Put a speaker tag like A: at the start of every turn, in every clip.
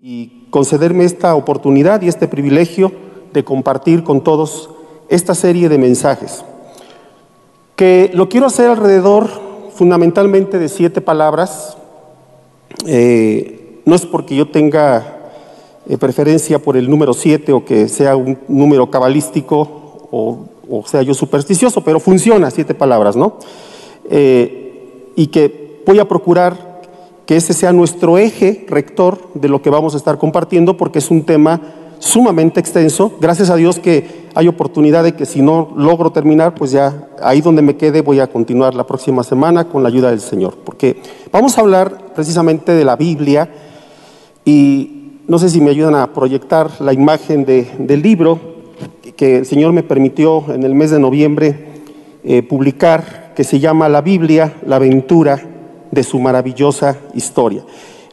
A: y concederme esta oportunidad y este privilegio de compartir con todos esta serie de mensajes, que lo quiero hacer alrededor fundamentalmente de siete palabras. Eh, no es porque yo tenga eh, preferencia por el número siete o que sea un número cabalístico o, sea yo supersticioso, pero funciona siete palabras, ¿no? Eh, y que voy a procurar que ese sea nuestro eje rector de lo que vamos a estar compartiendo, porque es un tema sumamente extenso. Gracias a Dios que hay oportunidad de que si no logro terminar, pues ya ahí donde me quede voy a continuar la próxima semana con la ayuda del Señor, porque vamos a hablar precisamente de la Biblia y no sé si me ayudan a proyectar la imagen del libro que el Señor me permitió en el mes de noviembre eh, publicar, que se llama La Biblia, la aventura de su maravillosa historia.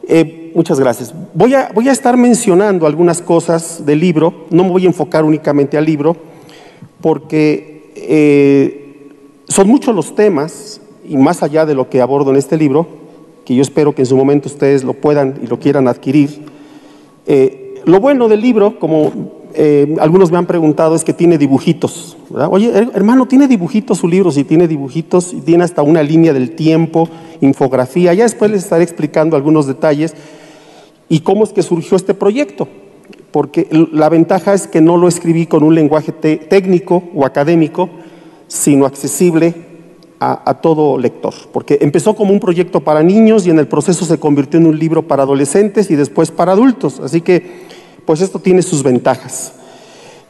A: Eh, muchas gracias. Voy a, voy a estar mencionando algunas cosas del libro, no me voy a enfocar únicamente al libro, porque eh, son muchos los temas, y más allá de lo que abordo en este libro, que yo espero que en su momento ustedes lo puedan y lo quieran adquirir. Eh, lo bueno del libro, como eh, algunos me han preguntado es que tiene dibujitos. Oye, hermano, ¿tiene dibujitos su libro? Sí, tiene dibujitos tiene hasta una línea del tiempo, infografía. Ya después les estaré explicando algunos detalles y cómo es que surgió este proyecto. Porque la ventaja es que no lo escribí con un lenguaje técnico o académico, sino accesible a, a todo lector. Porque empezó como un proyecto para niños y en el proceso se convirtió en un libro para adolescentes y después para adultos. Así que pues esto tiene sus ventajas.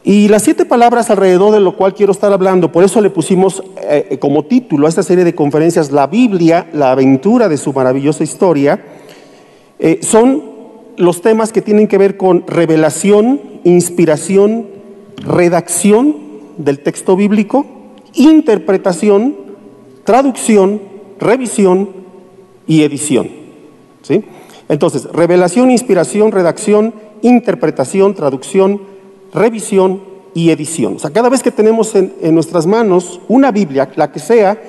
A: Y las siete palabras alrededor de lo cual quiero estar hablando, por eso le pusimos eh, eh, como título a esta serie de conferencias La Biblia, la aventura de su maravillosa historia, eh, son los temas que tienen que ver con revelación, inspiración, redacción del texto bíblico, interpretación, traducción, revisión y edición. ¿sí? Entonces, revelación, inspiración, redacción, interpretación, traducción, revisión y edición. O sea, cada vez que tenemos en, nuestras manos una Biblia, la que sea,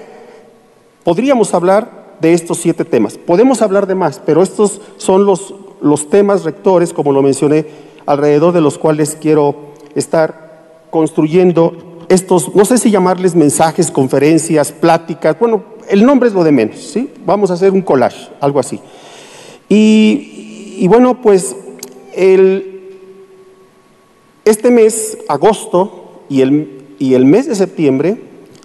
A: podríamos hablar de estos siete temas. Podemos hablar de más, pero estos son los, los temas rectores, como lo mencioné, alrededor de los cuales quiero estar construyendo estos, no sé si llamarles mensajes, conferencias, pláticas, bueno, el nombre es lo de menos, ¿sí? Vamos a hacer un collage, algo así. Y, bueno, pues este mes, agosto, y el, mes de septiembre,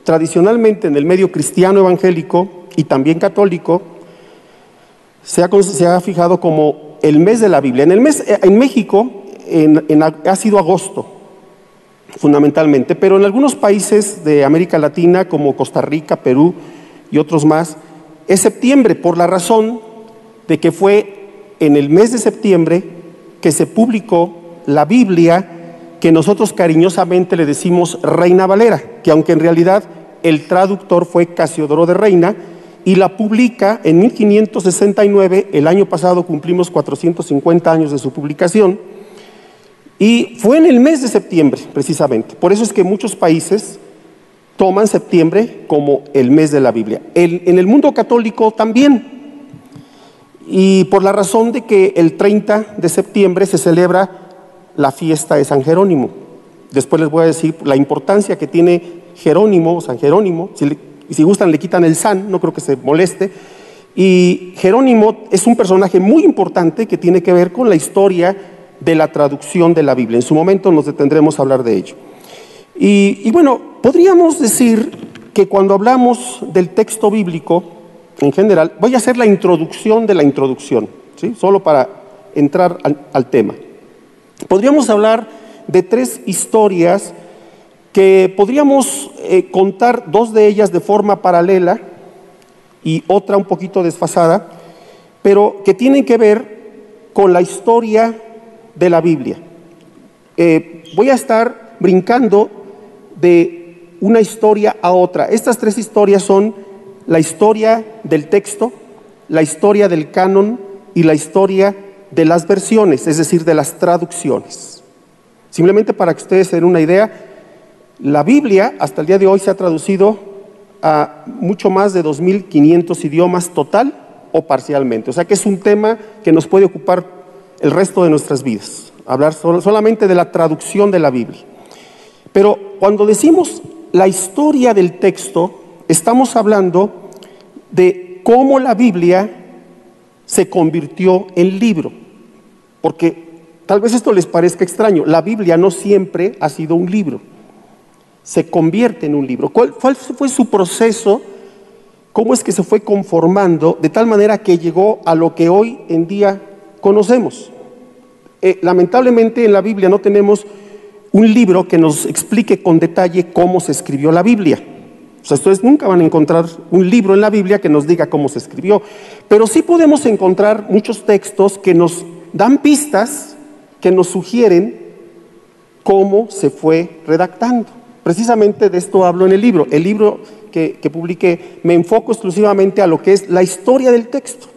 A: tradicionalmente en el medio cristiano evangélico y también católico, se ha, fijado como el mes de la Biblia. En, el mes, eh, en México ha sido agosto, fundamentalmente, pero en algunos países de América Latina, como Costa Rica, Perú y otros más, es septiembre, por la razón de que fue en el mes de septiembre que se publicó la Biblia que nosotros cariñosamente le decimos Reina Valera, que aunque en realidad el traductor fue Casiodoro de Reina, y la publica en 1569, el año pasado cumplimos 450 años de su publicación, y fue en el mes de septiembre, precisamente. Por eso es que muchos países toman septiembre como el mes de la Biblia. en el mundo católico también, y por la razón de que el 30 de septiembre se celebra la fiesta de San Jerónimo. Después les voy a decir la importancia que tiene Jerónimo, San Jerónimo. Si, si gustan, le quitan el San, no creo que se moleste. Y Jerónimo es un personaje muy importante que tiene que ver con la historia de la traducción de la Biblia. En su momento nos detendremos a hablar de ello. Y, y bueno, podríamos decir que cuando hablamos del texto bíblico, en general, voy a hacer la introducción de la introducción, ¿sí? solo para entrar al, tema. Podríamos hablar de tres historias que podríamos eh, contar dos de ellas de forma paralela y otra un poquito desfasada, pero que tienen que ver con la historia de la Biblia. Eh, voy a estar brincando de una historia a otra. Estas tres historias son la historia del texto, la historia del canon y la historia de las versiones, es decir, de las traducciones. Simplemente para que ustedes se den una idea, la Biblia hasta el día de hoy se ha traducido a mucho más de 2.500 idiomas total o parcialmente. O sea que es un tema que nos puede ocupar el resto de nuestras vidas, hablar solamente de la traducción de la Biblia. Pero cuando decimos la historia del texto, estamos hablando de cómo la Biblia se convirtió en libro. Porque tal vez esto les parezca extraño, la Biblia no siempre ha sido un libro, se convierte en un libro. ¿Cuál, fue su proceso? ¿Cómo es que se fue conformando de tal manera que llegó a lo que hoy en día conocemos? Eh, lamentablemente en la Biblia no tenemos un libro que nos explique con detalle cómo se escribió la Biblia. O sea, ustedes nunca van a encontrar un libro en la Biblia que nos diga cómo se escribió, pero sí podemos encontrar muchos textos que nos dan pistas, que nos sugieren cómo se fue redactando. Precisamente de esto hablo en el libro. El libro que, publiqué me enfoco exclusivamente a lo que es la historia del texto.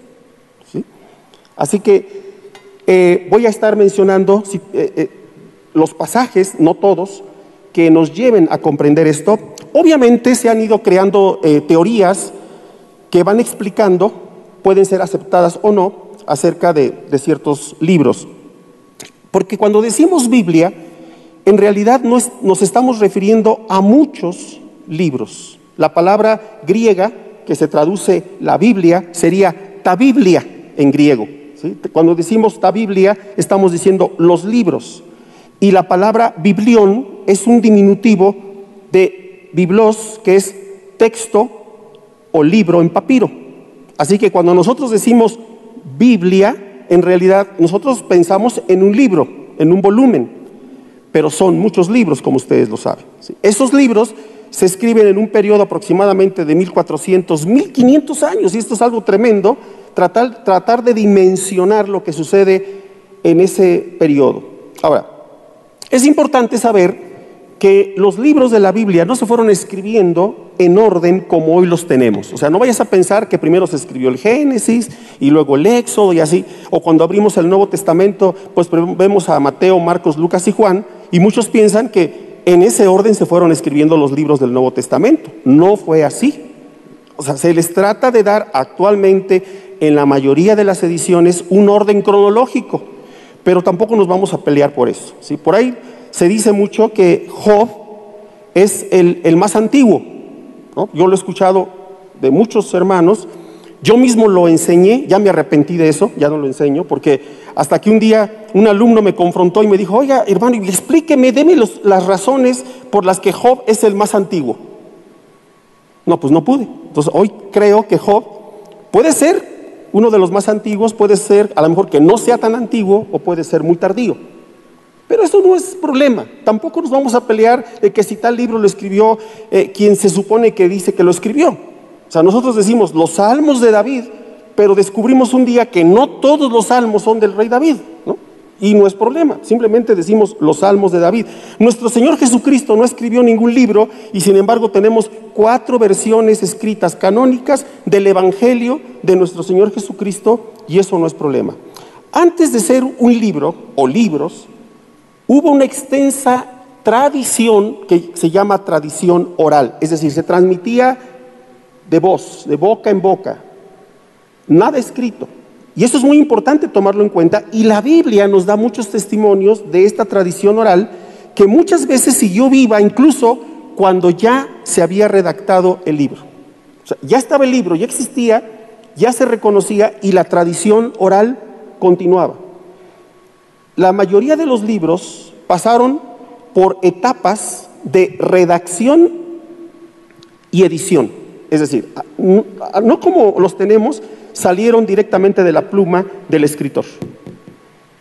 A: Así que eh, voy a estar mencionando eh, eh, los pasajes, no todos, que nos lleven a comprender esto. Obviamente se han ido creando teorías que van explicando, pueden ser aceptadas o no, acerca de, ciertos libros. Porque cuando decimos Biblia, en realidad nos estamos refiriendo a muchos libros. La palabra griega que se traduce la Biblia sería tabiblia en griego. Cuando decimos tabiblia, estamos diciendo los libros. Y la palabra biblión es un diminutivo de biblos, que es texto o libro en papiro. Así que cuando nosotros decimos Biblia, en realidad nosotros pensamos en un libro, en un volumen, pero son muchos libros, como ustedes lo saben. Esos libros se escriben en un periodo aproximadamente de 1400, 1500 años, y esto es algo tremendo, tratar, tratar de dimensionar lo que sucede en ese periodo. Ahora, es importante saber que los libros de la Biblia no se fueron escribiendo en orden como hoy los tenemos. O sea, no vayas a pensar que primero se escribió el Génesis y luego el Éxodo y así, o cuando abrimos el Nuevo Testamento, pues vemos a Mateo, Marcos, Lucas y Juan, y muchos piensan que en ese orden se fueron escribiendo los libros del Nuevo Testamento. No fue así. O sea, se les trata de dar actualmente en la mayoría de las ediciones un orden cronológico, pero tampoco nos vamos a pelear por eso. ¿sí? Por ahí se dice mucho que Job es el, más antiguo. Yo lo he escuchado de muchos hermanos. Yo mismo lo enseñé, ya me arrepentí de eso, ya no lo enseño, porque hasta que un día un alumno me confrontó y me dijo, oiga, hermano, explíqueme, deme las razones por las que Job es el más antiguo. No, pues no pude. Entonces hoy creo que Job puede ser uno de los más antiguos puede ser, a lo mejor que no sea tan antiguo o puede ser muy tardío. Pero eso no es problema. Tampoco nos vamos a pelear de que si tal libro lo escribió eh, quien se supone que dice que lo escribió. O sea, nosotros decimos los salmos de David, pero descubrimos un día que no todos los salmos son del rey David. ¿no? Y no es problema, simplemente decimos los salmos de David. Nuestro Señor Jesucristo no escribió ningún libro y sin embargo tenemos cuatro versiones escritas canónicas del Evangelio de nuestro Señor Jesucristo y eso no es problema. Antes de ser un libro o libros, hubo una extensa tradición que se llama tradición oral, es decir, se transmitía de voz, de boca en boca, nada escrito. Y eso es muy importante tomarlo en cuenta. Y la Biblia nos da muchos testimonios de esta tradición oral que muchas veces siguió viva incluso cuando ya se había redactado el libro. O sea, ya estaba el libro, ya existía, ya se reconocía y la tradición oral continuaba. La mayoría de los libros pasaron por etapas de redacción y edición. Es decir, no como los tenemos salieron directamente de la pluma del escritor.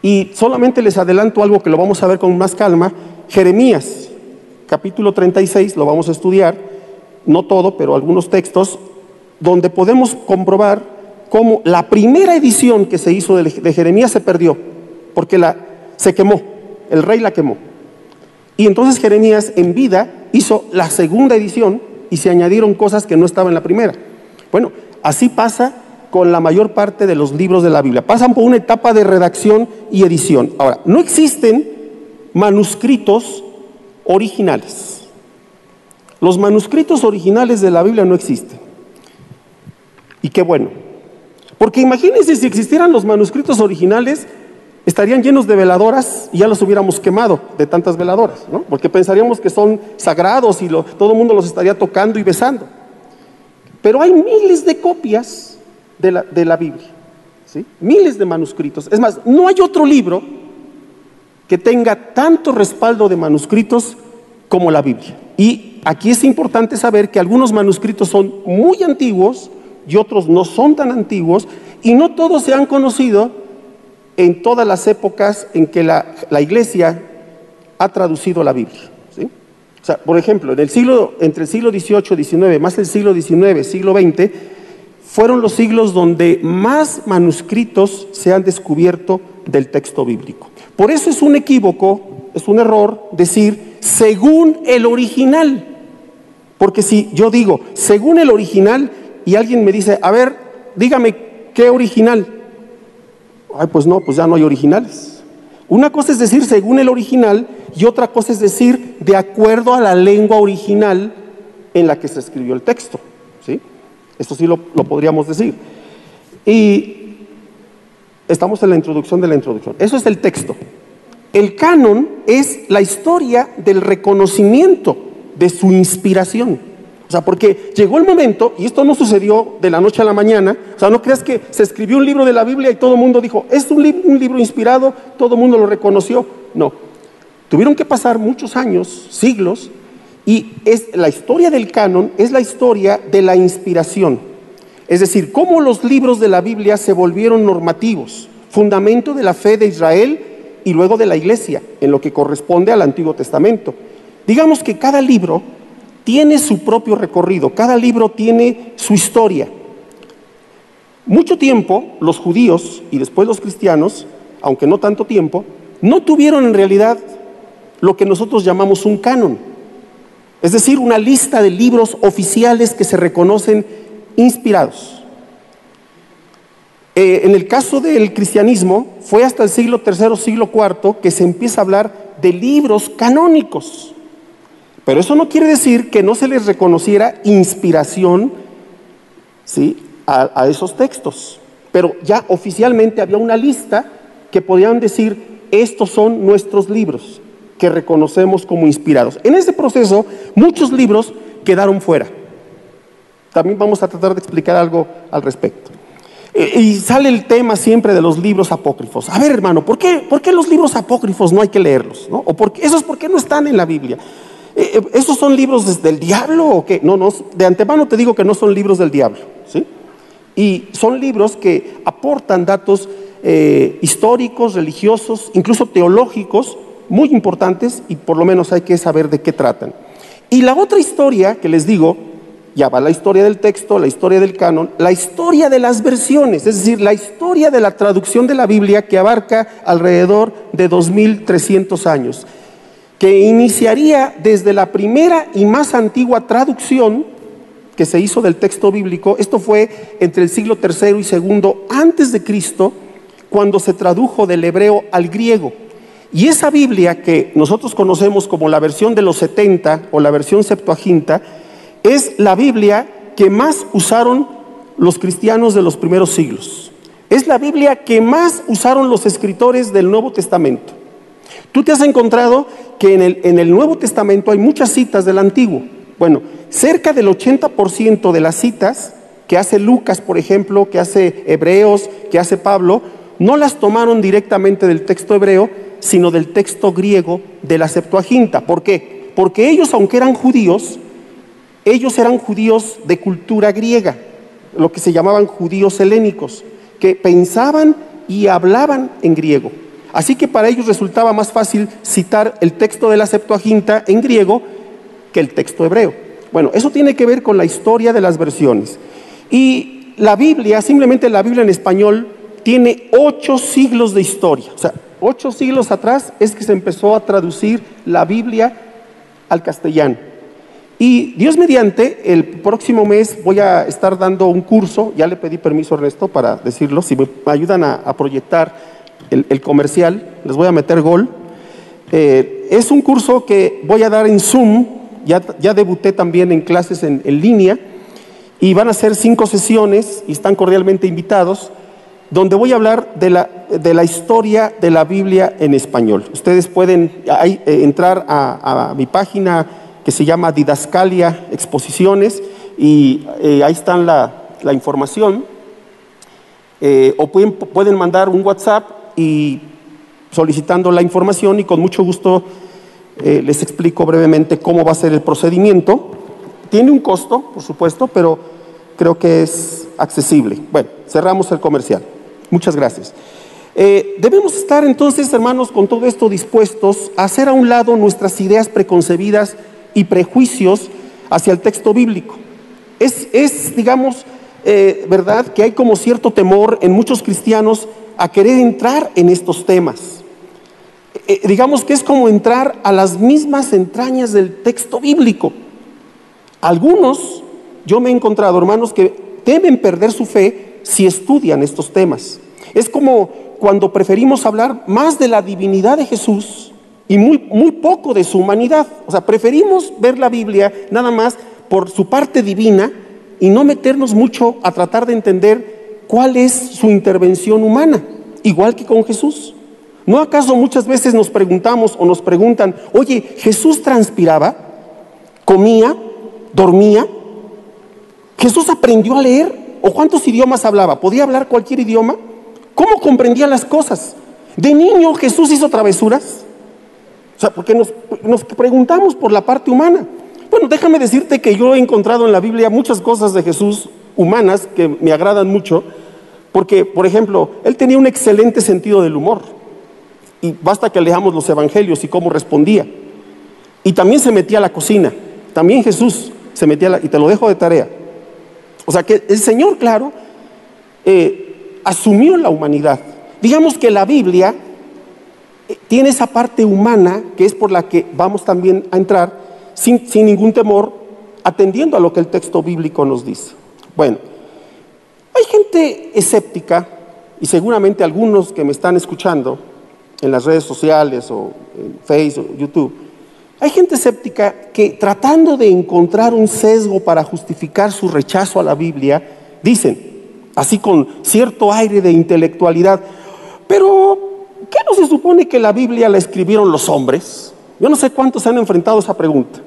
A: Y solamente les adelanto algo que lo vamos a ver con más calma. Jeremías, capítulo 36, lo vamos a estudiar, no todo, pero algunos textos, donde podemos comprobar cómo la primera edición que se hizo de Jeremías se perdió, porque la, se quemó, el rey la quemó. Y entonces Jeremías en vida hizo la segunda edición y se añadieron cosas que no estaban en la primera. Bueno, así pasa con la mayor parte de los libros de la Biblia. Pasan por una etapa de redacción y edición. Ahora, no existen manuscritos originales. Los manuscritos originales de la Biblia no existen. Y qué bueno. Porque imagínense si existieran los manuscritos originales, estarían llenos de veladoras y ya los hubiéramos quemado de tantas veladoras, ¿no? Porque pensaríamos que son sagrados y todo el mundo los estaría tocando y besando. Pero hay miles de copias de la, de la Biblia, ¿sí? Miles de manuscritos. Es más, no hay otro libro que tenga tanto respaldo de manuscritos como la Biblia. Y aquí es importante saber que algunos manuscritos son muy antiguos y otros no son tan antiguos y no todos se han conocido en todas las épocas en que la, iglesia ha traducido la Biblia. O sea, por ejemplo, en el siglo, entre el siglo XVIII, XIX, más el siglo XIX, siglo XX, fueron los siglos donde más manuscritos se han descubierto del texto bíblico. Por eso es un equívoco, es un error decir según el original. Porque si yo digo según el original y alguien me dice, a ver, dígame qué original. Ay, pues no, pues ya no hay originales. Una cosa es decir según el original y otra cosa es decir de acuerdo a la lengua original en la que se escribió el texto. ¿sí? Esto sí lo, lo podríamos decir. Y Estamos en la introducción de la introducción. Eso es el texto. El canon es la historia del reconocimiento de su inspiración. O sea, porque llegó el momento, y esto no sucedió de la noche a la mañana, o sea, no creas que se escribió un libro de la Biblia y todo el mundo dijo, es un, un libro inspirado, todo el mundo lo reconoció. No, tuvieron que pasar muchos años, siglos, y es la historia del canon es la historia de la inspiración. Es decir, cómo los libros de la Biblia se volvieron normativos, fundamento de la fe de Israel y luego de la iglesia, en lo que corresponde al Antiguo Testamento. Digamos que cada libro tiene su propio recorrido, cada libro tiene su historia. Mucho tiempo los judíos y después los cristianos, aunque no tanto tiempo, no tuvieron en realidad lo que nosotros llamamos un canon, es decir, una lista de libros oficiales que se reconocen inspirados. Eh, en el caso del cristianismo, fue hasta el siglo III, siglo IV que se empieza a hablar de libros canónicos. Pero eso no quiere decir que no se les reconociera inspiración ¿sí? a, esos textos. Pero ya oficialmente había una lista que podían decir, estos son nuestros libros que reconocemos como inspirados. En ese proceso, muchos libros quedaron fuera. También vamos a tratar de explicar algo al respecto. Y sale el tema siempre de los libros apócrifos. A ver, hermano, ¿por qué, por qué los libros apócrifos no hay que leerlos? ¿no? ¿O por qué, ¿Esos por qué no están en la Biblia? Eh, eh, ¿Esos son libros del diablo o qué? No, no, de antemano te digo que no son libros del diablo. ¿sí? Y son libros que aportan datos eh, históricos, religiosos, incluso teológicos, muy importantes y por lo menos hay que saber de qué tratan. Y la otra historia que les digo ya va la historia del texto, la historia del canon, la historia de las versiones, es decir, la historia de la traducción de la Biblia que abarca alrededor de 2300 años, que iniciaría desde la primera y más antigua traducción que se hizo del texto bíblico, esto fue entre el siglo III y segundo antes de Cristo, cuando se tradujo del hebreo al griego. Y esa Biblia que nosotros conocemos como la versión de los 70 o la versión Septuaginta, es la Biblia que más usaron los cristianos de los primeros siglos. Es la Biblia que más usaron los escritores del Nuevo Testamento. Tú te has encontrado que en el, en el Nuevo Testamento hay muchas citas del Antiguo. Bueno, cerca del 80% de las citas que hace Lucas, por ejemplo, que hace Hebreos, que hace Pablo, no las tomaron directamente del texto hebreo, sino del texto griego de la Septuaginta. ¿Por qué? Porque ellos, aunque eran judíos, ellos eran judíos de cultura griega, lo que se llamaban judíos helénicos, que pensaban y hablaban en griego. Así que para ellos resultaba más fácil citar el texto de la Septuaginta en griego que el texto hebreo. Bueno, eso tiene que ver con la historia de las versiones. Y la Biblia, simplemente la Biblia en español, tiene ocho siglos de historia. O sea, ocho siglos atrás es que se empezó a traducir la Biblia al castellano. Y Dios mediante, el próximo mes voy a estar dando un curso, ya le pedí permiso a Ernesto para decirlo, si me ayudan a, proyectar el, comercial, les voy a meter gol. Eh, es un curso que voy a dar en Zoom, ya, ya debuté también en clases en, línea, y van a ser cinco sesiones y están cordialmente invitados. donde voy a hablar de la, de la historia de la Biblia en español. Ustedes pueden eh, entrar a, mi página que se llama Didascalia Exposiciones y eh, ahí está la, la información. O pueden, pueden mandar un WhatsApp y solicitando la información y con mucho gusto les explico brevemente cómo va a ser el procedimiento. Tiene un costo, por supuesto, pero creo que es accesible. Bueno, cerramos el comercial. Muchas gracias. Eh, debemos estar entonces, hermanos, con todo esto dispuestos a hacer a un lado nuestras ideas preconcebidas y prejuicios hacia el texto bíblico. Es, digamos, eh, verdad que hay como cierto temor en muchos cristianos a querer entrar en estos temas. Eh, digamos que es como entrar a las mismas entrañas del texto bíblico. Algunos, yo me he encontrado, hermanos, que temen perder su fe si estudian estos temas. Es como cuando preferimos hablar más de la divinidad de Jesús y muy, muy poco de su humanidad. O sea, preferimos ver la Biblia nada más por su parte divina y no meternos mucho a tratar de entender cuál es su intervención humana, igual que con Jesús. ¿No acaso muchas veces nos preguntamos o nos preguntan, oye, Jesús transpiraba, comía, dormía? ¿Jesús aprendió a leer? ¿O cuántos idiomas hablaba? ¿Podía hablar cualquier idioma? ¿Cómo comprendía las cosas? ¿De niño Jesús hizo travesuras? O sea, porque nos, nos preguntamos por la parte humana. Bueno, déjame decirte que yo he encontrado en la Biblia muchas cosas de Jesús humanas que me agradan mucho, porque, por ejemplo, él tenía un excelente sentido del humor. Y basta que leamos los evangelios y cómo respondía. Y también se metía a la cocina. También Jesús se metía a la, y te lo dejo de tarea. O sea que el Señor, claro, eh, asumió la humanidad. Digamos que la Biblia eh, tiene esa parte humana que es por la que vamos también a entrar sin, sin ningún temor, atendiendo a lo que el texto bíblico nos dice. Bueno, hay gente escéptica, y seguramente algunos que me están escuchando en las redes sociales o en Facebook YouTube, hay gente escéptica que tratando de encontrar un sesgo para justificar su rechazo a la Biblia, dicen, así con cierto aire de intelectualidad, pero ¿qué no se supone que la Biblia la escribieron los hombres? Yo no sé cuántos se han enfrentado a esa pregunta.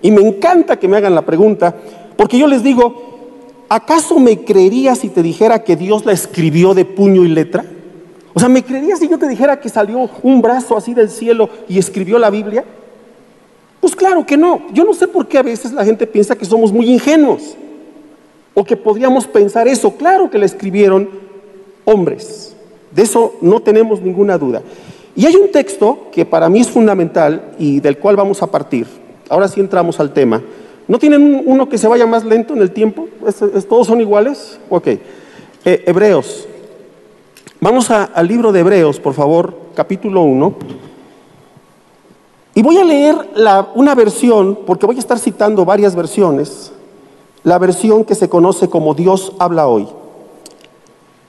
A: Y me encanta que me hagan la pregunta, porque yo les digo, ¿acaso me creerías si te dijera que Dios la escribió de puño y letra? O sea, ¿me creerías si yo te dijera que salió un brazo así del cielo y escribió la Biblia? Pues claro que no. Yo no sé por qué a veces la gente piensa que somos muy ingenuos o que podríamos pensar eso. Claro que la escribieron hombres. De eso no tenemos ninguna duda. Y hay un texto que para mí es fundamental y del cual vamos a partir. Ahora sí entramos al tema. ¿No tienen uno que se vaya más lento en el tiempo? todos son iguales? Ok. Eh, Hebreos. Vamos al libro de Hebreos, por favor, capítulo 1. Y voy a leer una versión, porque voy a estar citando varias versiones, la versión que se conoce como Dios habla hoy.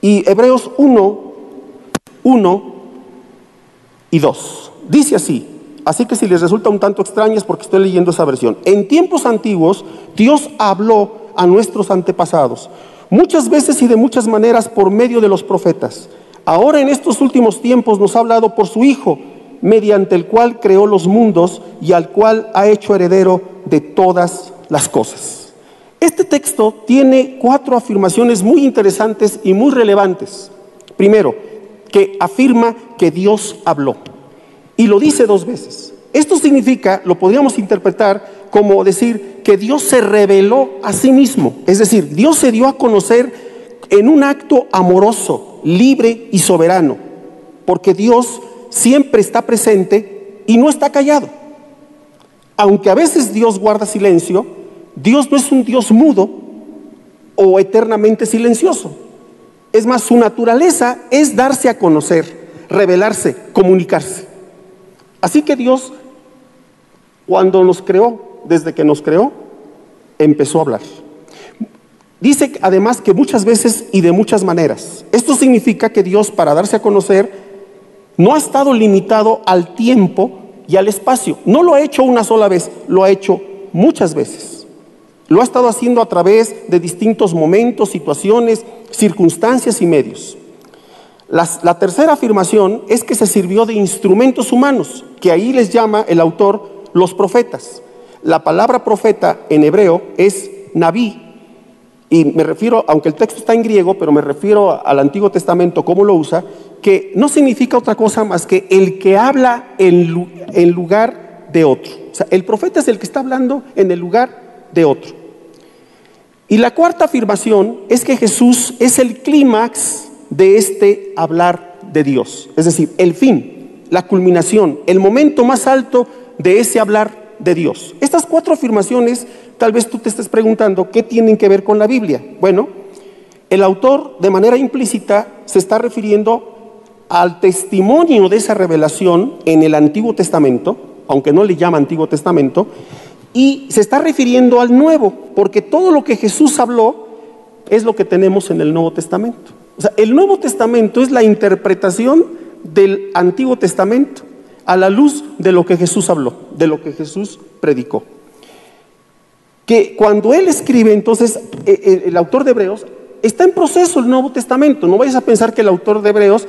A: Y Hebreos 1, 1 y 2. Dice así, así que si les resulta un tanto extraño es porque estoy leyendo esa versión. En tiempos antiguos Dios habló a nuestros antepasados, muchas veces y de muchas maneras por medio de los profetas. Ahora en estos últimos tiempos nos ha hablado por su Hijo mediante el cual creó los mundos y al cual ha hecho heredero de todas las cosas. Este texto tiene cuatro afirmaciones muy interesantes y muy relevantes. Primero, que afirma que Dios habló y lo dice dos veces. Esto significa, lo podríamos interpretar como decir que Dios se reveló a sí mismo, es decir, Dios se dio a conocer en un acto amoroso, libre y soberano, porque Dios siempre está presente y no está callado. Aunque a veces Dios guarda silencio, Dios no es un Dios mudo o eternamente silencioso. Es más, su naturaleza es darse a conocer, revelarse, comunicarse. Así que Dios, cuando nos creó, desde que nos creó, empezó a hablar. Dice además que muchas veces y de muchas maneras. Esto significa que Dios, para darse a conocer, no ha estado limitado al tiempo y al espacio. No lo ha hecho una sola vez, lo ha hecho muchas veces. Lo ha estado haciendo a través de distintos momentos, situaciones, circunstancias y medios. la tercera afirmación es que se sirvió de instrumentos humanos, que ahí les llama el autor los profetas. La palabra profeta en hebreo es naví, y me refiero, aunque el texto está en griego, pero me refiero al Antiguo Testamento, cómo lo usa, que no significa otra cosa más que el que habla en, lugar de otro. O sea, el profeta es el que está hablando en el lugar de otro. Y la cuarta afirmación es que Jesús es el clímax de este hablar de Dios. Es decir, el fin, la culminación, el momento más alto de ese hablar de Dios. Estas cuatro afirmaciones, tal vez tú te estés preguntando, ¿qué tienen que ver con la Biblia? Bueno, el autor de manera implícita se está refiriendo al testimonio de esa revelación en el Antiguo Testamento, aunque no le llama Antiguo Testamento, y se está refiriendo al Nuevo, porque todo lo que Jesús habló es lo que tenemos en el Nuevo Testamento. O sea, el Nuevo Testamento es la interpretación del Antiguo Testamento a la luz de lo que Jesús habló, de lo que Jesús predicó. Que cuando él escribe, entonces, eh, eh, el autor de Hebreos, está en proceso el Nuevo Testamento. No vayas a pensar que el autor de Hebreos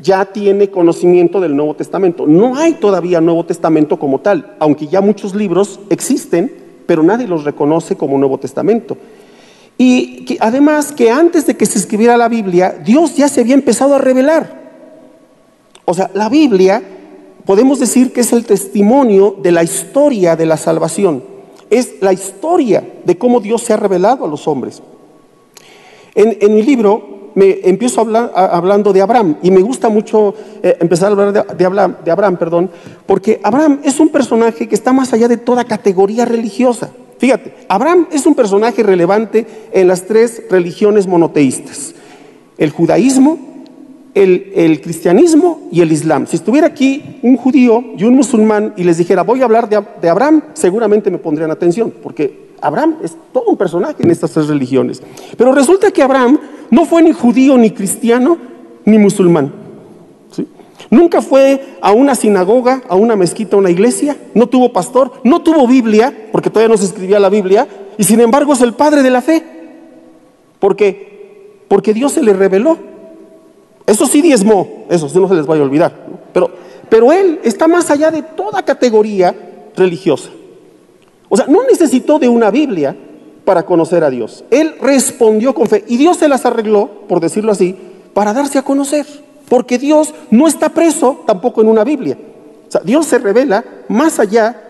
A: ya tiene conocimiento del Nuevo Testamento. No hay todavía Nuevo Testamento como tal, aunque ya muchos libros existen, pero nadie los reconoce como Nuevo Testamento. Y además que antes de que se escribiera la Biblia, Dios ya se había empezado a revelar. O sea, la Biblia podemos decir que es el testimonio de la historia de la salvación. Es la historia de cómo Dios se ha revelado a los hombres. En, mi libro me empiezo hablar, hablando de Abraham y me gusta mucho eh, empezar a hablar de Abraham, perdón, porque Abraham es un personaje que está más allá de toda categoría religiosa. Fíjate, Abraham es un personaje relevante en las tres religiones monoteístas, el judaísmo, el, cristianismo y el islam. Si estuviera aquí un judío y un musulmán y les dijera, voy a hablar de, Abraham, seguramente me pondrían atención, porque Abraham es todo un personaje en estas tres religiones. Pero resulta que Abraham no fue ni judío, ni cristiano, ni musulmán. Nunca fue a una sinagoga, a una mezquita, a una iglesia, no tuvo pastor, no tuvo Biblia, porque todavía no se escribía la Biblia, y sin embargo es el padre de la fe. Porque, porque Dios se le reveló eso sí diezmó, eso sí no se les vaya a olvidar. Pero, pero él está más allá de toda categoría religiosa. O sea, no necesitó de una Biblia para conocer a Dios. Él respondió con fe y Dios se las arregló, por decirlo así, para darse a conocer. Porque Dios no está preso tampoco en una Biblia. O sea, Dios se revela más allá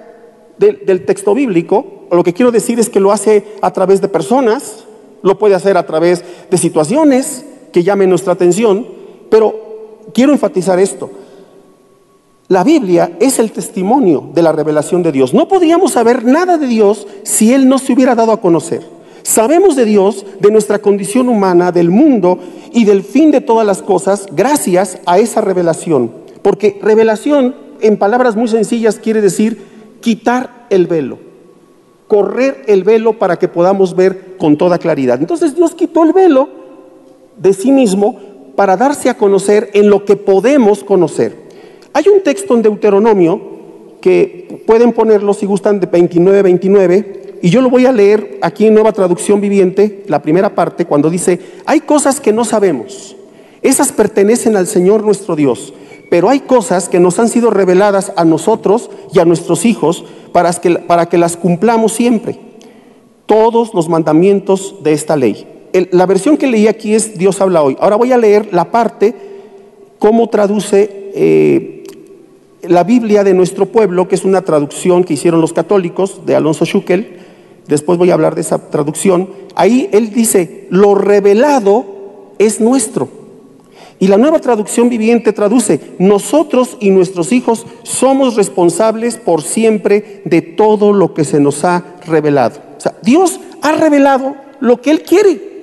A: del, del texto bíblico. Lo que quiero decir es que lo hace a través de personas, lo puede hacer a través de situaciones que llamen nuestra atención, pero quiero enfatizar esto. La Biblia es el testimonio de la revelación de Dios. No podríamos saber nada de Dios si Él no se hubiera dado a conocer. Sabemos de Dios, de nuestra condición humana, del mundo y del fin de todas las cosas gracias a esa revelación. Porque revelación, en palabras muy sencillas, quiere decir quitar el velo, correr el velo para que podamos ver con toda claridad. Entonces Dios quitó el velo de sí mismo para darse a conocer en lo que podemos conocer. Hay un texto en Deuteronomio que pueden ponerlo si gustan de 29, 29, y yo lo voy a leer aquí en Nueva Traducción Viviente, la primera parte, cuando dice, hay cosas que no sabemos, esas pertenecen al Señor nuestro Dios, pero hay cosas que nos han sido reveladas a nosotros y a nuestros hijos para que, para que las cumplamos siempre. Todos los mandamientos de esta ley la versión que leí aquí es Dios habla hoy. Ahora voy a leer la parte, cómo traduce eh, la Biblia de nuestro pueblo, que es una traducción que hicieron los católicos de Alonso Schukel. Después voy a hablar de esa traducción. Ahí él dice, lo revelado es nuestro. Y la nueva traducción viviente traduce, nosotros y nuestros hijos somos responsables por siempre de todo lo que se nos ha revelado. O sea, Dios ha revelado lo que Él quiere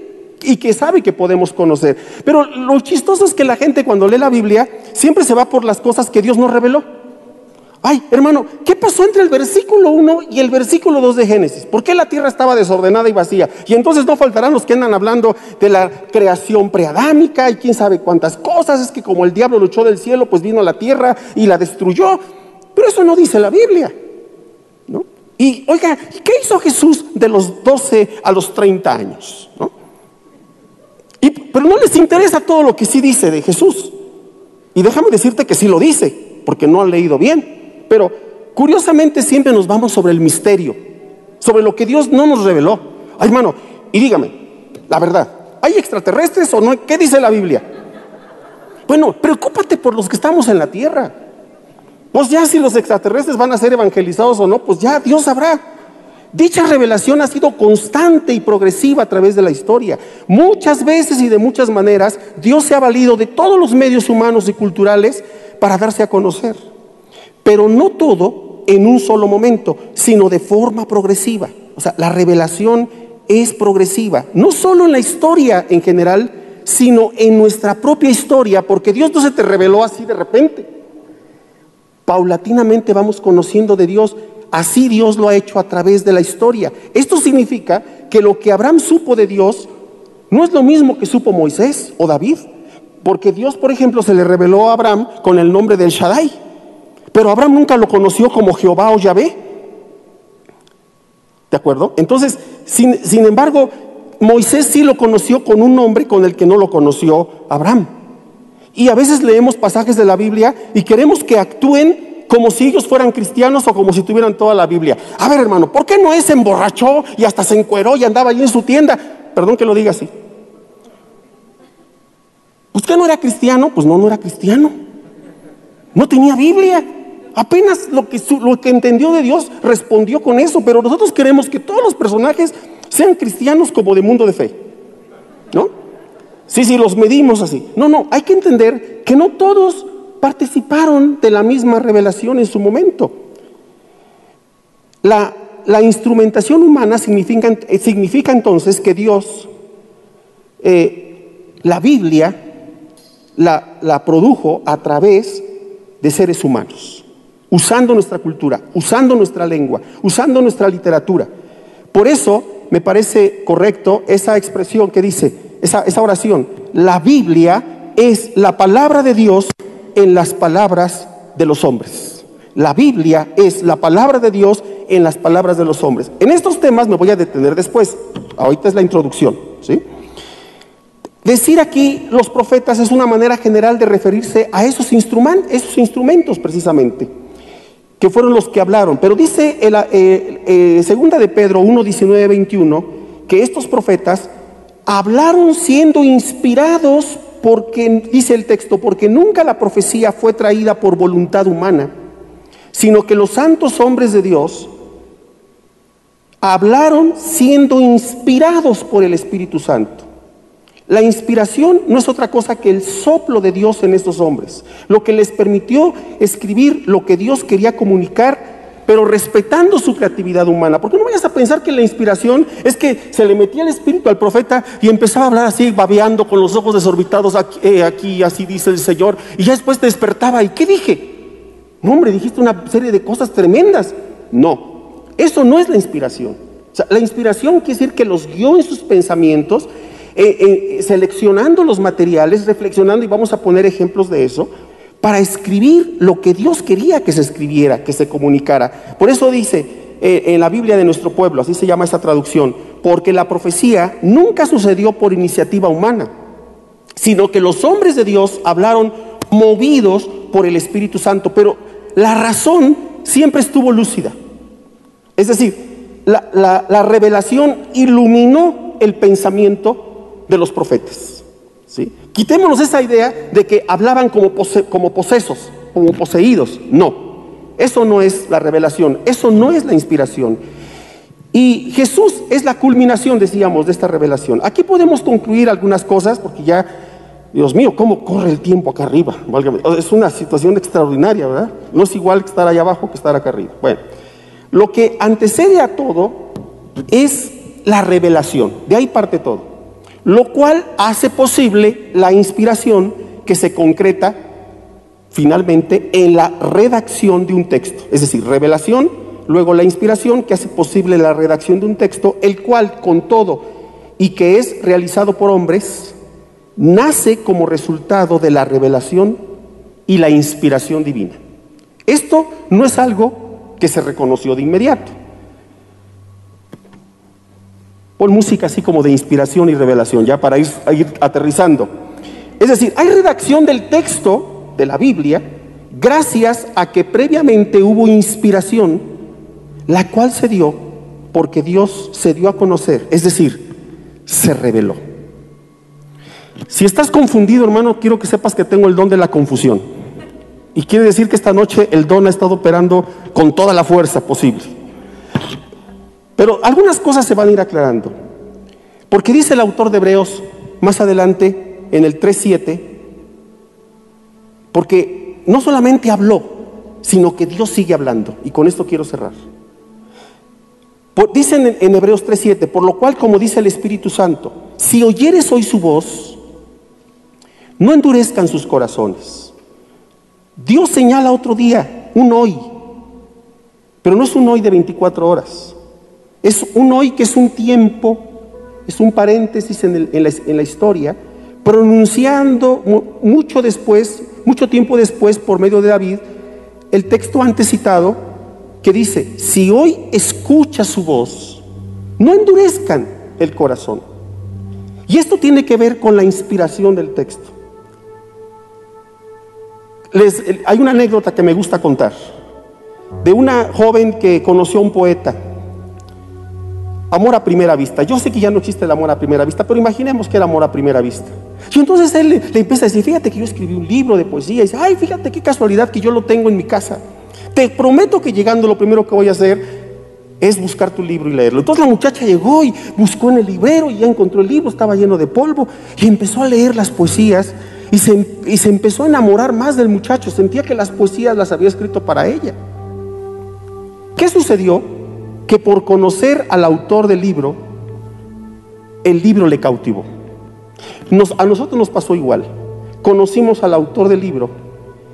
A: y que sabe que podemos conocer. Pero lo chistoso es que la gente cuando lee la Biblia siempre se va por las cosas que Dios nos reveló. Ay, hermano, ¿qué pasó entre el versículo 1 y el versículo 2 de Génesis? ¿Por qué la tierra estaba desordenada y vacía? Y entonces no faltarán los que andan hablando de la creación preadámica y quién sabe cuántas cosas. Es que como el diablo luchó del cielo, pues vino a la tierra y la destruyó. Pero eso no dice la Biblia. ¿no? Y oiga, ¿qué hizo Jesús de los 12 a los 30 años? ¿no? Pero no les interesa todo lo que sí dice de Jesús. Y déjame decirte que sí lo dice, porque no han leído bien. Pero curiosamente siempre nos vamos sobre el misterio, sobre lo que Dios no nos reveló. Ay, hermano, y dígame, la verdad, ¿hay extraterrestres o no? ¿Qué dice la Biblia? Bueno, preocúpate por los que estamos en la tierra. Pues ya si los extraterrestres van a ser evangelizados o no, pues ya Dios sabrá. Dicha revelación ha sido constante y progresiva a través de la historia. Muchas veces y de muchas maneras Dios se ha valido de todos los medios humanos y culturales para darse a conocer. Pero no todo en un solo momento, sino de forma progresiva. O sea, la revelación es progresiva, no solo en la historia en general, sino en nuestra propia historia, porque Dios no se te reveló así de repente. Paulatinamente vamos conociendo de Dios Así Dios lo ha hecho a través de la historia. Esto significa que lo que Abraham supo de Dios no es lo mismo que supo Moisés o David. Porque Dios, por ejemplo, se le reveló a Abraham con el nombre del Shaddai. Pero Abraham nunca lo conoció como Jehová o Yahvé. ¿De acuerdo? Entonces, sin, sin embargo, Moisés sí lo conoció con un nombre con el que no lo conoció Abraham. Y a veces leemos pasajes de la Biblia y queremos que actúen como si ellos fueran cristianos o como si tuvieran toda la Biblia. A ver, hermano, ¿por qué no se emborrachó y hasta se encueró y andaba allí en su tienda? Perdón que lo diga así. ¿Usted no era cristiano? Pues no, no era cristiano. No tenía Biblia. Apenas lo que, lo que entendió de Dios respondió con eso, pero nosotros queremos que todos los personajes sean cristianos como de mundo de fe. ¿No? Sí, sí, los medimos así. No, no, hay que entender que no todos participaron de la misma revelación en su momento. La, instrumentación humana significa, eh, significa, entonces que Dios, eh, la Biblia, la, produjo a través de seres humanos, usando nuestra cultura, usando nuestra lengua, usando nuestra literatura. Por eso me parece correcto esa expresión que dice, esa oración, la Biblia es la palabra de Dios en las palabras de los hombres. La Biblia es la palabra de Dios en las palabras de los hombres. En estos temas me voy a detener después. Ahorita es la introducción. ¿sí? Decir aquí los profetas es una manera general de referirse a esos, instrumentos, esos instrumentos precisamente, que fueron los que hablaron. Pero dice el, eh, eh, segunda de Pedro 1, 19, 21, que estos profetas hablaron siendo inspirados porque, dice el texto, porque nunca la profecía fue traída por voluntad humana, sino que los santos hombres de Dios hablaron siendo inspirados por el Espíritu Santo. La inspiración no es otra cosa que el soplo de Dios en estos hombres, lo que les permitió escribir lo que Dios quería comunicar pero respetando su creatividad humana. Porque no vayas a pensar que la inspiración es que se le metía el espíritu al profeta y empezaba a hablar así, babeando con los ojos desorbitados, aquí, eh, así dice el Señor, y ya después te despertaba. ¿Y qué dije? No, hombre, dijiste una serie de cosas tremendas. No, eso no es la inspiración. O sea, la inspiración quiere decir que los guió en sus pensamientos, eh, eh, seleccionando los materiales, reflexionando, y vamos a poner ejemplos de eso para escribir lo que Dios quería que se escribiera, que se comunicara. Por eso dice eh, en la Biblia de nuestro pueblo, así se llama esta traducción, porque la profecía nunca sucedió por iniciativa humana, sino que los hombres de Dios hablaron movidos por el Espíritu Santo, pero la razón siempre estuvo lúcida. Es decir, la, la revelación iluminó el pensamiento de los profetas. ¿sí? Quitémonos esa idea de que hablaban como, posesos, como poseídos. No, eso no es la revelación, eso no es la inspiración. Y Jesús es la culminación, decíamos, de esta revelación. Aquí podemos concluir algunas cosas, porque ya, Dios mío, ¿cómo corre el tiempo acá arriba? Es una situación extraordinaria, ¿verdad? No es igual estar allá abajo que estar acá arriba. Bueno, lo que antecede a todo es la revelación. De ahí parte todo lo cual hace posible la inspiración que se concreta finalmente en la redacción de un texto. Es decir, revelación, luego la inspiración que hace posible la redacción de un texto, el cual con todo y que es realizado por hombres, nace como resultado de la revelación y la inspiración divina. Esto no es algo que se reconoció de inmediato. Música así como de inspiración y revelación, ya para ir, ir aterrizando. Es decir, hay redacción del texto de la Biblia gracias a que previamente hubo inspiración, la cual se dio porque Dios se dio a conocer, es decir, se reveló. Si estás confundido, hermano, quiero que sepas que tengo el don de la confusión. Y quiere decir que esta noche el don ha estado operando con toda la fuerza posible. Pero algunas cosas se van a ir aclarando. Porque dice el autor de Hebreos más adelante en el 3.7, porque no solamente habló, sino que Dios sigue hablando. Y con esto quiero cerrar. dicen en, Hebreos 3.7, por lo cual, como dice el Espíritu Santo, si oyeres hoy su voz, no endurezcan sus corazones. Dios señala otro día, un hoy, pero no es un hoy de 24 horas. Es un hoy que es un tiempo, es un paréntesis en, la, historia, pronunciando mucho después, mucho tiempo después, por medio de David, el texto antes citado, que dice, si hoy escucha su voz, no endurezcan el corazón. Y esto tiene que ver con la inspiración del texto hay una anécdota que me gusta contar de una joven que conoció a un poeta. Amor a primera vista. Yo sé que ya no existe el amor a primera vista, pero imaginemos que era amor a primera vista. Y entonces él le, empieza a decir, fíjate que yo escribí un libro de poesía. Y dice, ay, fíjate qué casualidad que yo lo tengo en mi casa. Te prometo que llegando lo primero que voy a hacer es buscar tu libro y leerlo. Entonces la muchacha llegó y buscó en el librero y ya encontró el libro, estaba lleno de polvo y empezó a leer las poesías y se, empezó a enamorar más del muchacho. Sentía que las poesías las había escrito para ella. ¿Qué sucedió? Que por conocer al autor del libro, el libro le cautivó. a nosotros nos pasó igual. Conocimos al autor del libro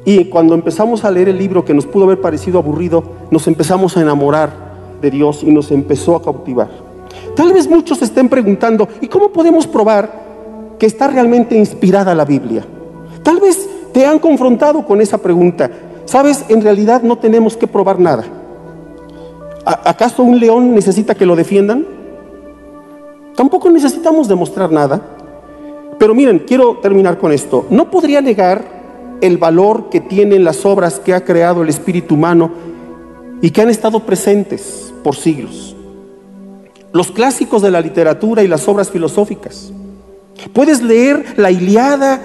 A: y cuando empezamos a leer el libro que nos pudo haber parecido aburrido, nos empezamos a enamorar de Dios y nos empezó a cautivar. Tal vez muchos estén preguntando, ¿y cómo podemos probar que está realmente inspirada la Biblia. Tal vez te han confrontado con esa pregunta. Sabes, en realidad no tenemos que probar nada. ¿Acaso un león necesita que lo defiendan? Tampoco necesitamos demostrar nada. Pero miren, quiero terminar con esto. No podría negar el valor que tienen las obras que ha creado el espíritu humano y que han estado presentes por siglos. Los clásicos de la literatura y las obras filosóficas. Puedes leer la Iliada,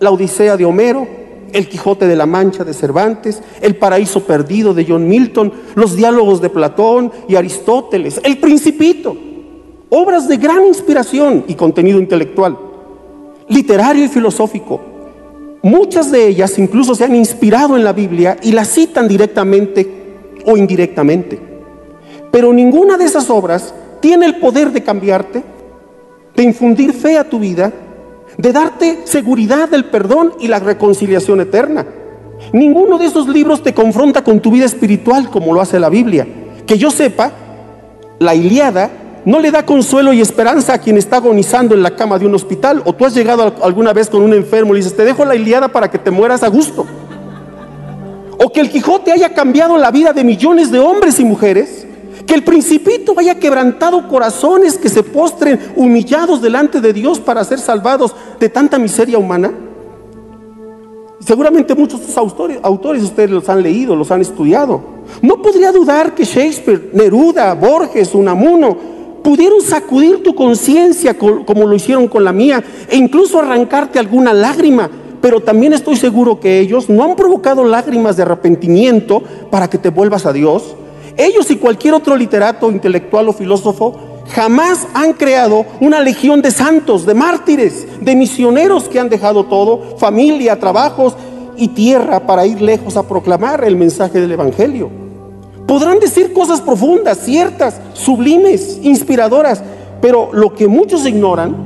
A: la Odisea de Homero, el Quijote de la Mancha de Cervantes, el Paraíso Perdido de John Milton, los diálogos de Platón y Aristóteles, el Principito, obras de gran inspiración y contenido intelectual, literario y filosófico. Muchas de ellas incluso se han inspirado en la Biblia y la citan directamente o indirectamente. Pero ninguna de esas obras tiene el poder de cambiarte de infundir fe a tu vida, de darte seguridad del perdón y la reconciliación eterna. Ninguno de esos libros te confronta con tu vida espiritual como lo hace la Biblia. Que yo sepa, la Iliada no le da consuelo y esperanza a quien está agonizando en la cama de un hospital. O tú has llegado alguna vez con un enfermo y dices, te dejo la Iliada para que te mueras a gusto. O que el Quijote haya cambiado la vida de millones de hombres y mujeres que el principito haya quebrantado corazones que se postren humillados delante de Dios para ser salvados de tanta miseria humana. Seguramente muchos de estos autores, autores ustedes los han leído, los han estudiado. No podría dudar que Shakespeare, Neruda, Borges, Unamuno pudieron sacudir tu conciencia como lo hicieron con la mía e incluso arrancarte alguna lágrima. Pero también estoy seguro que ellos no han provocado lágrimas de arrepentimiento para que te vuelvas a Dios, ellos y cualquier otro literato, intelectual o filósofo jamás han creado una legión de santos, de mártires, de misioneros que han dejado todo, familia, trabajos y tierra para ir lejos a proclamar el mensaje del Evangelio. Podrán decir cosas profundas, ciertas, sublimes, inspiradoras, pero lo que muchos ignoran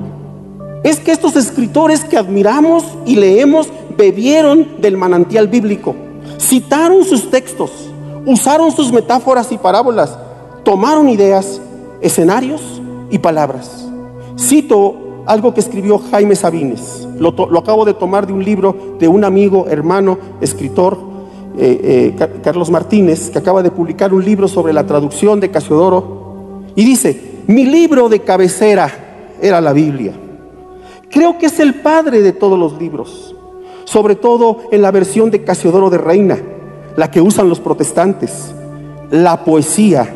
A: es que estos escritores que admiramos y leemos bebieron del manantial bíblico, citaron sus textos, usaron sus metáforas y parábolas, tomaron ideas, escenarios y palabras. Cito algo que escribió Jaime Sabines, lo, acabo de tomar de un libro de un amigo, hermano, escritor, eh, eh, Carlos Martínez, que acaba de publicar un libro sobre la traducción de Casiodoro, y dice, Mi libro de cabecera era la Biblia. Creo que es el padre de todos los libros, sobre todo en la versión de Casiodoro de Reina, la que usan los protestantes. La poesía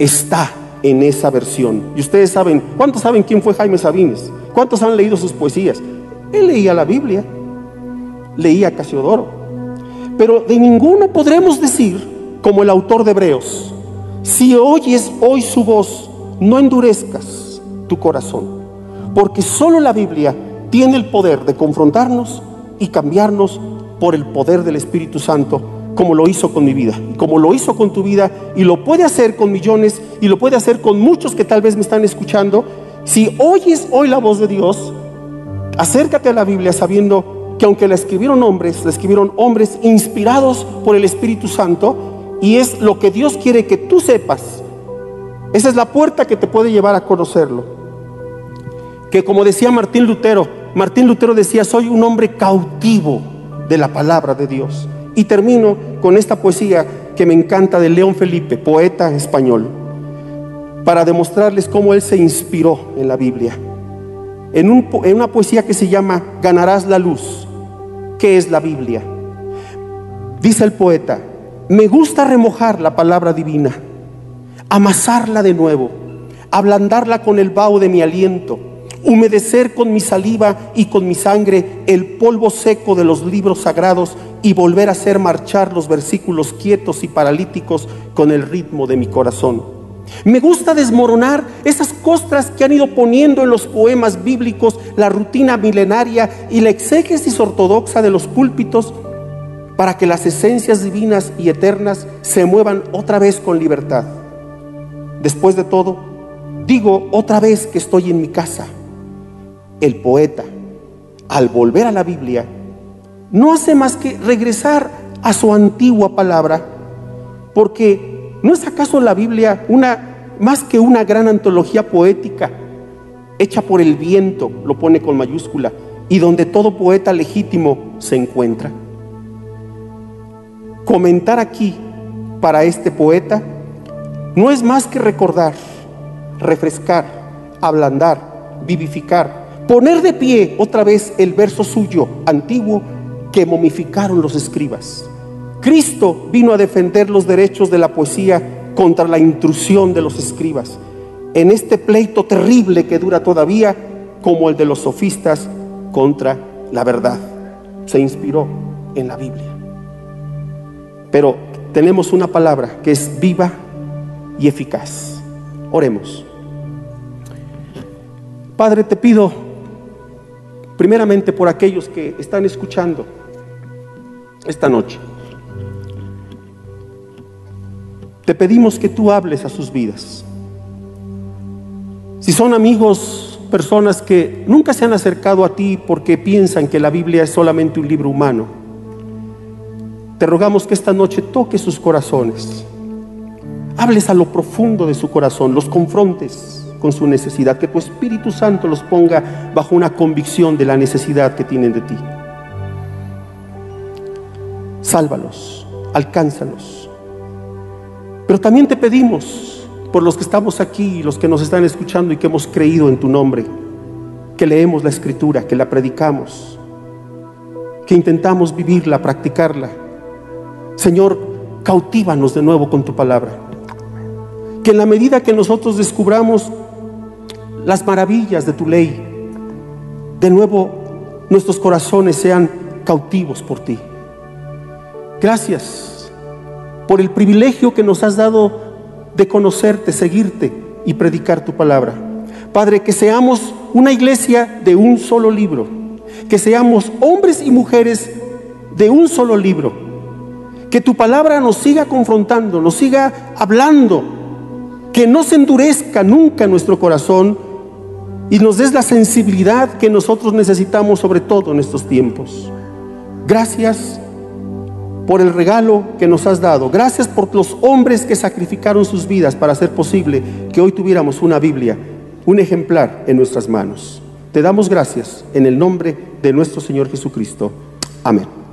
A: está en esa versión. Y ustedes saben, ¿cuántos saben quién fue Jaime Sabines? ¿Cuántos han leído sus poesías? Él leía la Biblia, leía Casiodoro. Pero de ninguno podremos decir, como el autor de Hebreos, si oyes hoy su voz, no endurezcas tu corazón, porque solo la Biblia tiene el poder de confrontarnos y cambiarnos por el poder del Espíritu Santo, como lo hizo con mi vida, como lo hizo con tu vida, y lo puede hacer con millones, y lo puede hacer con muchos que tal vez me están escuchando. Si oyes hoy la voz de Dios, acércate a la Biblia sabiendo que aunque la escribieron hombres, la escribieron hombres inspirados por el Espíritu Santo, y es lo que Dios quiere que tú sepas. Esa es la puerta que te puede llevar a conocerlo. Que como decía Martín Lutero, Martín Lutero decía, soy un hombre cautivo de la palabra de Dios. Y termino con esta poesía que me encanta de León Felipe, poeta español, para demostrarles cómo él se inspiró en la Biblia. En, una poesía que se llama Ganarás la luz. ¿Qué es la Biblia? Dice el poeta, me gusta remojar la palabra divina, amasarla de nuevo, ablandarla con el vaho de mi aliento, humedecer con mi saliva y con mi sangre el polvo seco de los libros sagrados y volver a hacer marchar los versículos quietos y paralíticos con el ritmo de mi corazón. Me gusta desmoronar esas costras que han ido poniendo en los poemas bíblicos la rutina milenaria y la exégesis ortodoxa de los púlpitos para que las esencias divinas y eternas se muevan otra vez con libertad. Después de todo, digo otra vez que estoy en mi casa. El poeta, al volver a la Biblia, no hace más que regresar a su antigua palabra, porque ¿no es acaso la Biblia una más que una gran antología poética hecha por el viento, lo pone con mayúscula, y donde todo poeta legítimo se encuentra? Comentar aquí para este poeta no es más que recordar, refrescar, ablandar, vivificar, poner de pie otra vez el verso suyo antiguo que momificaron los escribas. Cristo vino a defender los derechos de la poesía contra la intrusión de los escribas, en este pleito terrible que dura todavía como el de los sofistas contra la verdad. Se inspiró en la Biblia. Pero tenemos una palabra que es viva y eficaz. Oremos. Padre, te pido primeramente por aquellos que están escuchando esta noche. Te pedimos que tú hables a sus vidas. Si son amigos, personas que nunca se han acercado a ti porque piensan que la Biblia es solamente un libro humano, te rogamos que esta noche toque sus corazones. Hables a lo profundo de su corazón, los confrontes con su necesidad, que tu Espíritu Santo los ponga bajo una convicción de la necesidad que tienen de ti. Sálvalos, alcánzalos. Pero también te pedimos por los que estamos aquí, los que nos están escuchando y que hemos creído en tu nombre, que leemos la escritura, que la predicamos, que intentamos vivirla, practicarla Señor, cautívanos de nuevo con tu palabra. Que en la medida que nosotros descubramos las maravillas de tu ley, de nuevo nuestros corazones sean cautivos por ti. Gracias por el privilegio que nos has dado de conocerte, seguirte y predicar tu palabra. Padre, que seamos una iglesia de un solo libro, que seamos hombres y mujeres de un solo libro que tu palabra nos siga confrontando, nos siga hablando, que no se endurezca nunca nuestro corazón y nos des la sensibilidad que nosotros necesitamos sobre todo en estos tiempos. Gracias por el regalo que nos has dado. Gracias por los hombres que sacrificaron sus vidas para hacer posible que hoy tuviéramos una Biblia, un ejemplar en nuestras manos. Te damos gracias en el nombre de nuestro Señor Jesucristo. Amén.